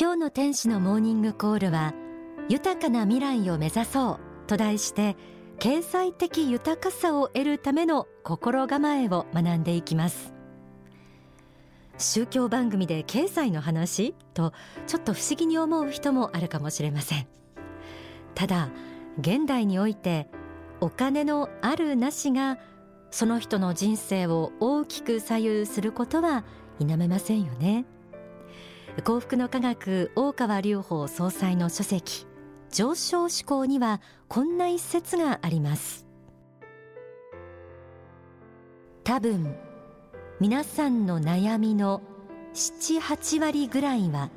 今日の天使のモーニングコールは豊かな未来を目指そうと題して経済的豊かさを得るための心構えを学んでいきます。宗教番組で経済の話とちょっと不思議に思う人もあるかもしれません。ただ現代においてお金のあるなしがその人の人生を大きく左右することは否めませんよね。幸福の科学大川隆法総裁の書籍上昇志向にはこんな一節があります。多分皆さんの悩みの78割ぐらいは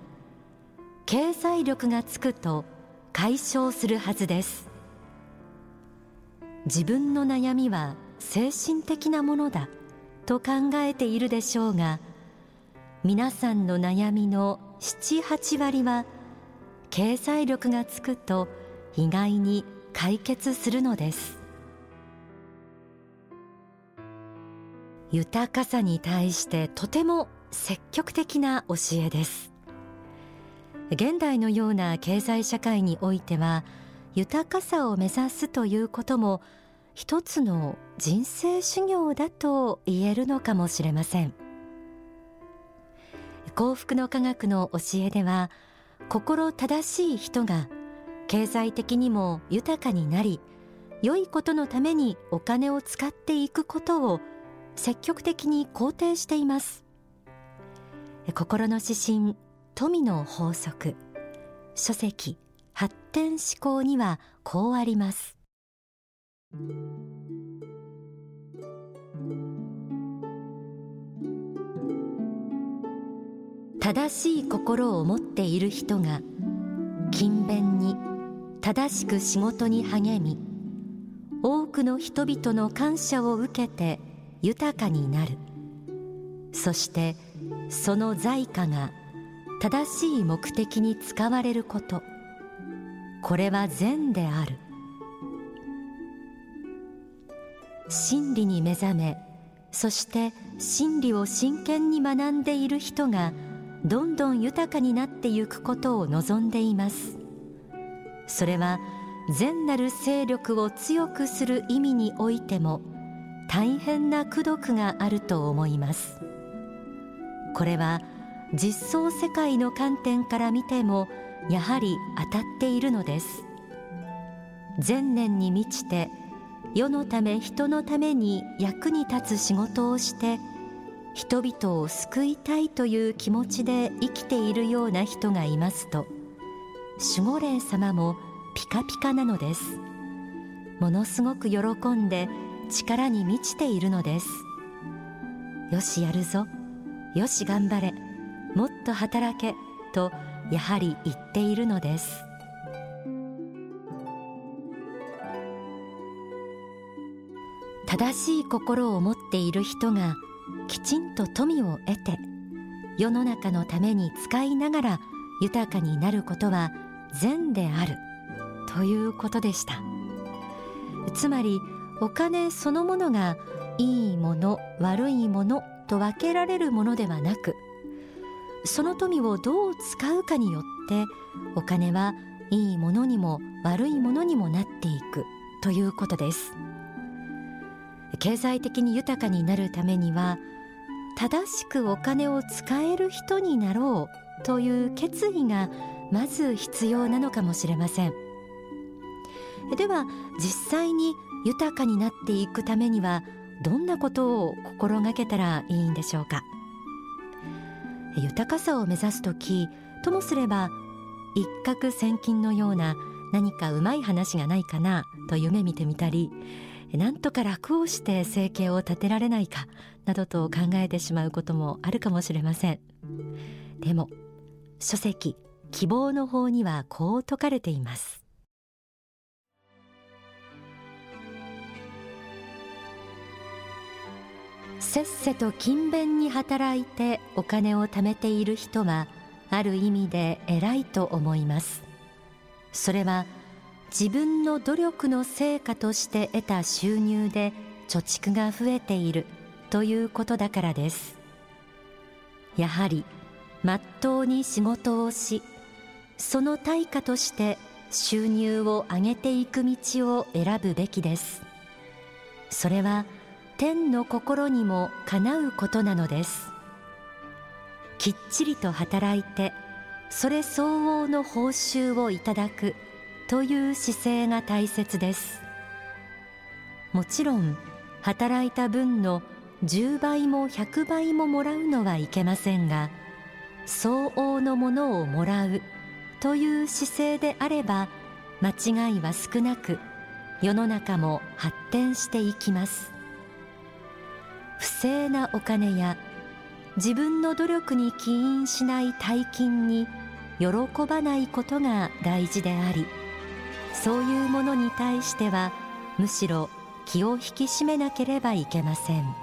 経済力がつくと解消するはずです。自分の悩みは精神的なものだと考えているでしょうが皆さんの悩みの78割は経済力がつくと意外に解決するのです。豊かさに対してとても積極的な教えです。現代のような経済社会においては豊かさを目指すということも一つの人生修行だと言えるのかもしれません。幸福の科学の教えでは心正しい人が経済的にも豊かになり良いことのためにお金を使っていくことを積極的に肯定しています。心の指針富の法則書籍発展思考にはこうあります。正しい心を持っている人が勤勉に正しく仕事に励み多くの人々の感謝を受けて豊かになる。そしてその財貨が正しい目的に使われること。これは善である。真理に目覚めそして真理を真剣に学んでいる人がどんどん豊かになってゆくことを望んでいます。それは善なる勢力を強くする意味においても大変な功徳があると思います。これは実相世界の観点から見てもやはり当たっているのです。善念に満ちて世のため人のために役に立つ仕事をして人々を救いたいという気持ちで生きているような人がいますと守護霊様もピカピカなのです。ものすごく喜んで力に満ちているのです。よしやるぞ。よし頑張れ。もっと働けとやはり言っているのです。正しい心を持っている人がきちんと富を得て世の中のために使いながら豊かになることは善であるということでした。つまりお金そのものがいいもの悪いものと分けられるものではなくその富をどう使うかによってお金はいいものにも悪いものにもなっていくということです。経済的に豊かになるためには正しくお金を使える人になろうという決意がまず必要なのかもしれません。では実際に豊かになっていくためにはどんなことを心がけたらいいんでしょうか？豊かさを目指す時ともすれば一攫千金のような何かうまい話がないかなと夢見てみたりなんとか楽をして生計を立てられないかなどと考えてしまうこともあるかもしれません。でも書籍希望の方にはこう説かれています。せっせと勤勉に働いてお金を貯めている人はある意味で偉いと思います。それは自分の努力の成果として得た収入で貯蓄が増えているということだからです。やはりまっとうに仕事をしその対価として収入を上げていく道を選ぶべきです。それは天の心にもかなうことなのです。きっちりと働いてそれ相応の報酬をいただく。という姿勢が大切です。もちろん働いた分の10倍も100倍ももらうのはいけませんが相応のものをもらうという姿勢であれば間違いは少なく世の中も発展していきます。不正なお金や自分の努力に起因しない大金に喜ばないことが大事でありそういうものに対してはむしろ気を引き締めなければいけません。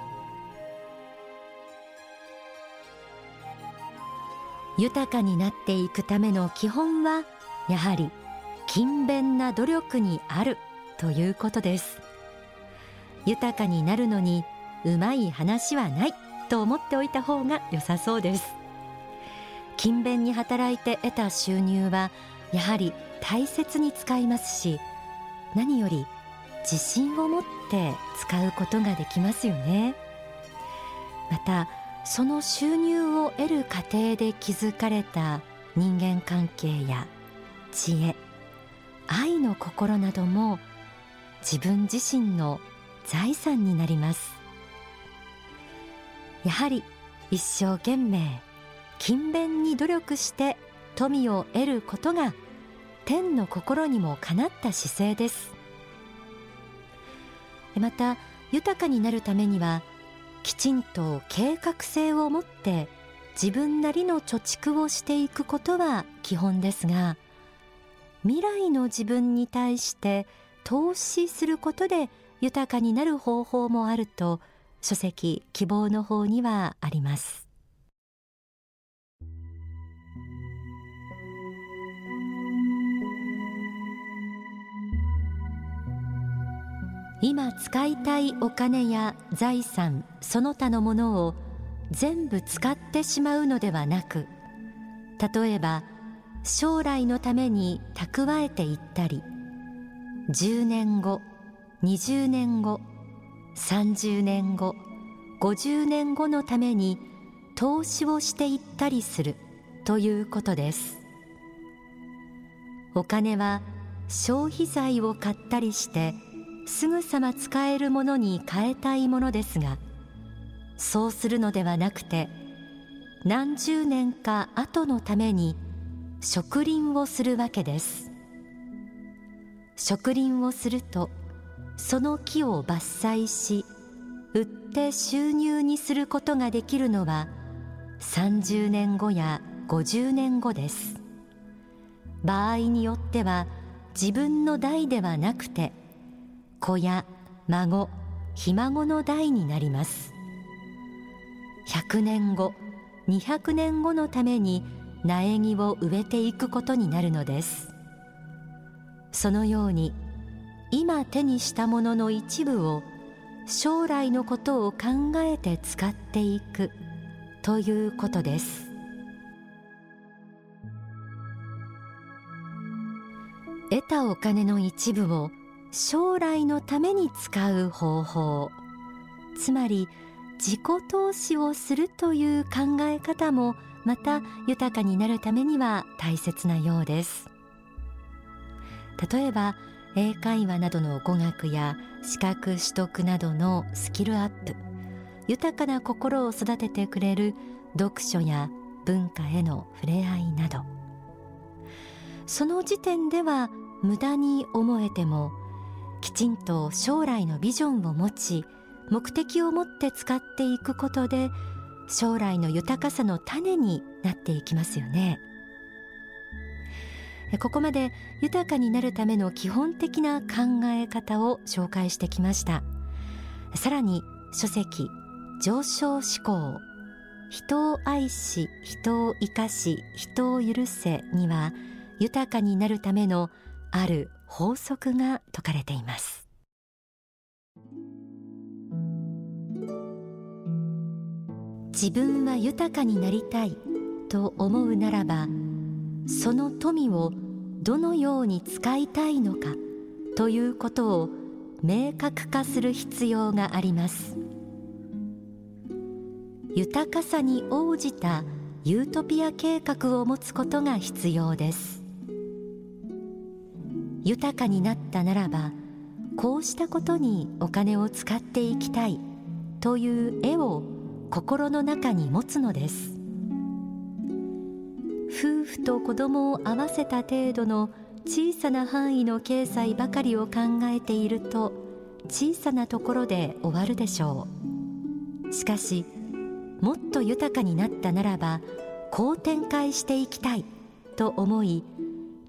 豊かになっていくための基本はやはり勤勉な努力にあるということです。豊かになるのにうまい話はないと思っておいた方が良さそうです。勤勉に働いて得た収入はやはり大切に使いますし何より自信を持って使うことができますよね。またその収入を得る過程で築かれた人間関係や知恵愛の心なども自分自身の財産になります。やはり一生懸命勤勉に努力して富を得ることが天の心にもかなった姿勢です。また豊かになるためにはきちんと計画性を持って自分なりの貯蓄をしていくことは基本ですが未来の自分に対して投資することで豊かになる方法もあると書籍希望の方にはあります。今使いたいお金や財産その他のものを全部使ってしまうのではなく例えば将来のために蓄えていったり10年後20年後30年後50年後のために投資をしていったりするということです。お金は消費財を買ったりしてすぐさま使えるものに変えたいものですがそうするのではなくて何十年か後のために植林をするわけです。植林をするとその木を伐採し売って収入にすることができるのは30年後や50年後です。場合によっては自分の代ではなくて子や孫ひ孫の代になります。100年後200年後のために苗木を植えていくことになるのです。そのように今手にしたものの一部を将来のことを考えて使っていくということです。得たお金の一部を将来のために使う方法。つまり自己投資をするという考え方もまた豊かになるためには大切なようです。例えば英会話などの語学や資格取得などのスキルアップ。豊かな心を育ててくれる読書や文化への触れ合いなど。その時点では無駄に思えてもきちんと将来のビジョンを持ち目的を持って使っていくことで将来の豊かさの種になっていきますよね。ここまで豊かになるための基本的な考え方を紹介してきました。さらに書籍上昇思考人を愛し人を生かし人を許せには豊かになるためのある法則が説かれています。自分は豊かになりたいと思うならばその富をどのように使いたいのかということを明確化する必要があります。豊かさに応じたユートピア計画を持つことが必要です。豊かになったならばこうしたことにお金を使っていきたいという絵を心の中に持つのです。夫婦と子供を合わせた程度の小さな範囲の経済ばかりを考えていると小さなところで終わるでしょう。しかしもっと豊かになったならばこう展開していきたいと思い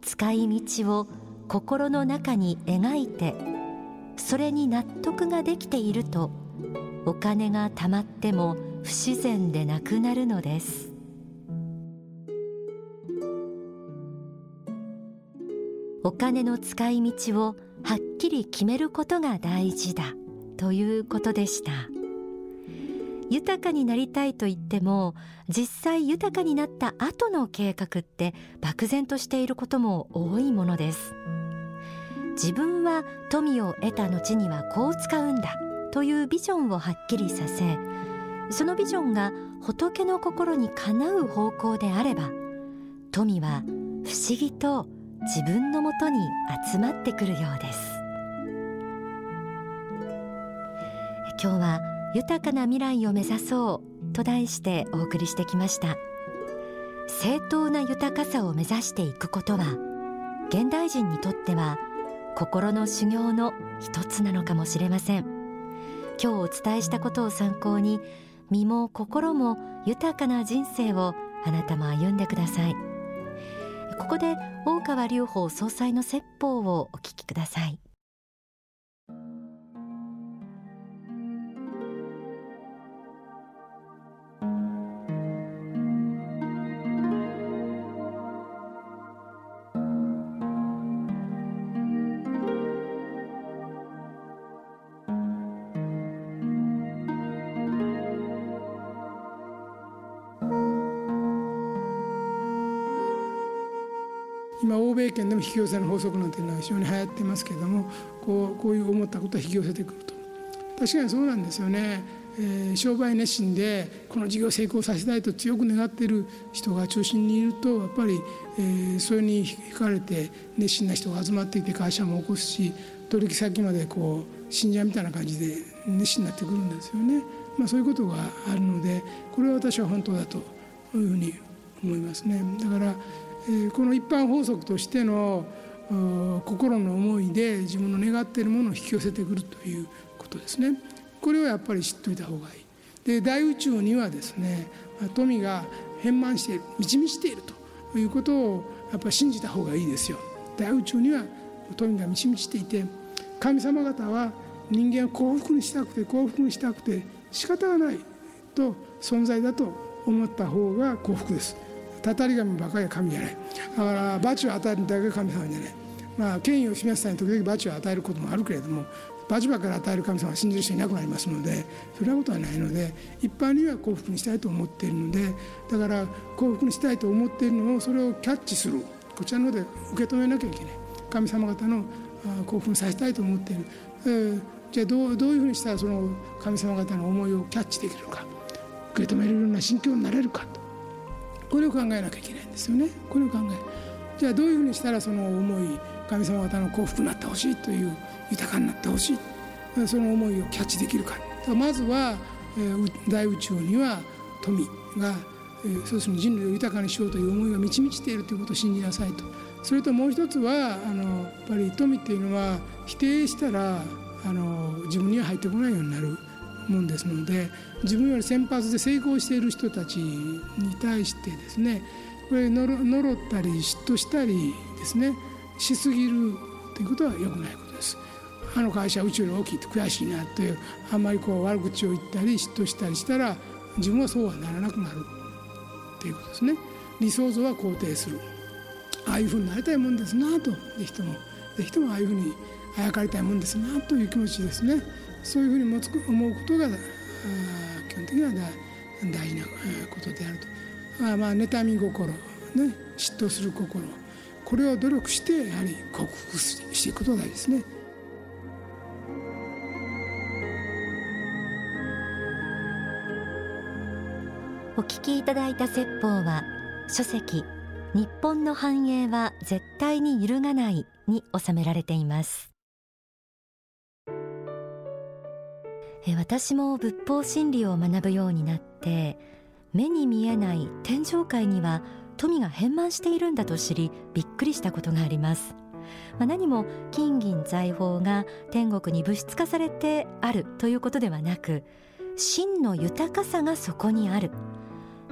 使い道を心の中に描いてそれに納得ができているとお金が貯まっても不自然でなくなるのです。お金の使い道をはっきり決めることが大事だということでした。豊かになりたいと言っても実際豊かになった後の計画って漠然としていることも多いものです。自分は富を得た後にはこう使うんだというビジョンをはっきりさせそのビジョンが仏の心にかなう方向であれば富は不思議と自分のもとに集まってくるようです。今日は豊かな未来を目指そうと題してお送りしてきました。正当な豊かさを目指していくことは現代人にとっては心の修行の一つなのかもしれません。今日お伝えしたことを参考に身も心も豊かな人生をあなたも歩んでください。ここで大川隆法総裁の説法をお聞きください。今欧米圏でも引き寄せの法則なんていうのは非常に流行ってますけどもこうこういう思ったことは引き寄せてくると確かにそうなんですよね、えー、商売熱心でこの事業を成功させたいと強く願っている人が中心にいるとやっぱり、えー、それに惹かれて熱心な人が集まってきて会社も起こすし取引先までこう信者みたいな感じで熱心になってくるんですよね。まあ、そういうことがあるのでこれは私は本当だというふうに思いますね。だからこの一般法則としての心の思いで自分の願っているものを引き寄せてくるということですね。これをやっぱり知っておいた方がいい。で大宇宙にはですね富が変満している満ち満ちているということをやっぱり信じた方がいいですよ。大宇宙には富が満ち満ちていて神様方は人間を幸福にしたくて幸福にしたくて仕方がないと存在だと思った方が幸福です。たたり神ばかりは神じゃないだから罰を与えるだけが神様じゃないまあ権威を示すために時々罰を与えることもあるけれども罰ばかり与える神様は信じる人いなくなりますのでそんなことはないので一般には幸福にしたいと思っているのでだから幸福にしたいと思っているのをそれをキャッチするこちらの方で受け止めなきゃいけない。神様方の幸福にさせたいと思っている、えー、じゃあどうどういうふうにしたらその神様方の思いをキャッチできるか受け止めるような心境になれるかと。これを考えなきゃいけないんですよね。これを考えじゃあどういうふうにしたらその思い神様方の幸福になってほしいという豊かになってほしいその思いをキャッチできるか。まずは、大宇宙には富が、そうするに人類を豊かにしようという思いが満ち満ちているということを信じなさいと。それともう一つはあのやっぱり富っていうのは否定したらあの自分には入ってこないようになる。もんですので自分より先発で成功している人たちに対してですねこれのろったり嫉妬したりですねしすぎるということは良くないことです。あの会社は宇宙より大きいと悔しいなというあんまりこう悪口を言ったり嫉妬したりしたら自分はそうはならなくなるということですね。理想像は肯定するああいうふうになりたいもんですなとぜひともぜひともああいうふうにあやかりたいもんですなという気持ちですね。そういうふうに持つ思うことが基本的には大事なことであると。あまあ妬み心ね嫉妬する心これを努力してやはり克服していくことが大事ですね。お聞きいただいた説法は書籍日本の繁栄は絶対に揺るがないに収められています私も仏法真理を学ぶようになって目に見えない天上界には富が変満しているんだと知りびっくりしたことがあります。まあ、何も金銀財宝が天国に物質化されてあるということではなく真の豊かさがそこにある。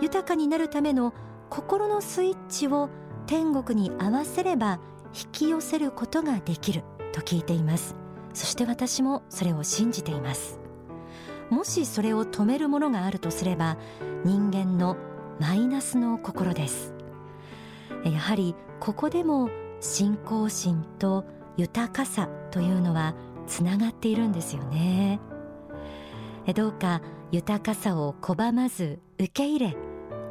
豊かになるための心のスイッチを天国に合わせれば引き寄せることができると聞いています。そして私もそれを信じています。もしそれを止めるものがあるとすれば人間のマイナスの心です。やはりここでも信仰心と豊かさというのはつながっているんですよね。どうか豊かさを拒まず受け入れ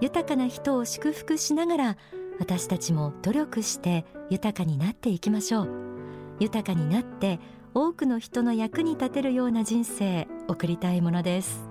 豊かな人を祝福しながら私たちも努力して豊かになっていきましょう。豊かになって多くの人の役に立てるような人生送りたいものです。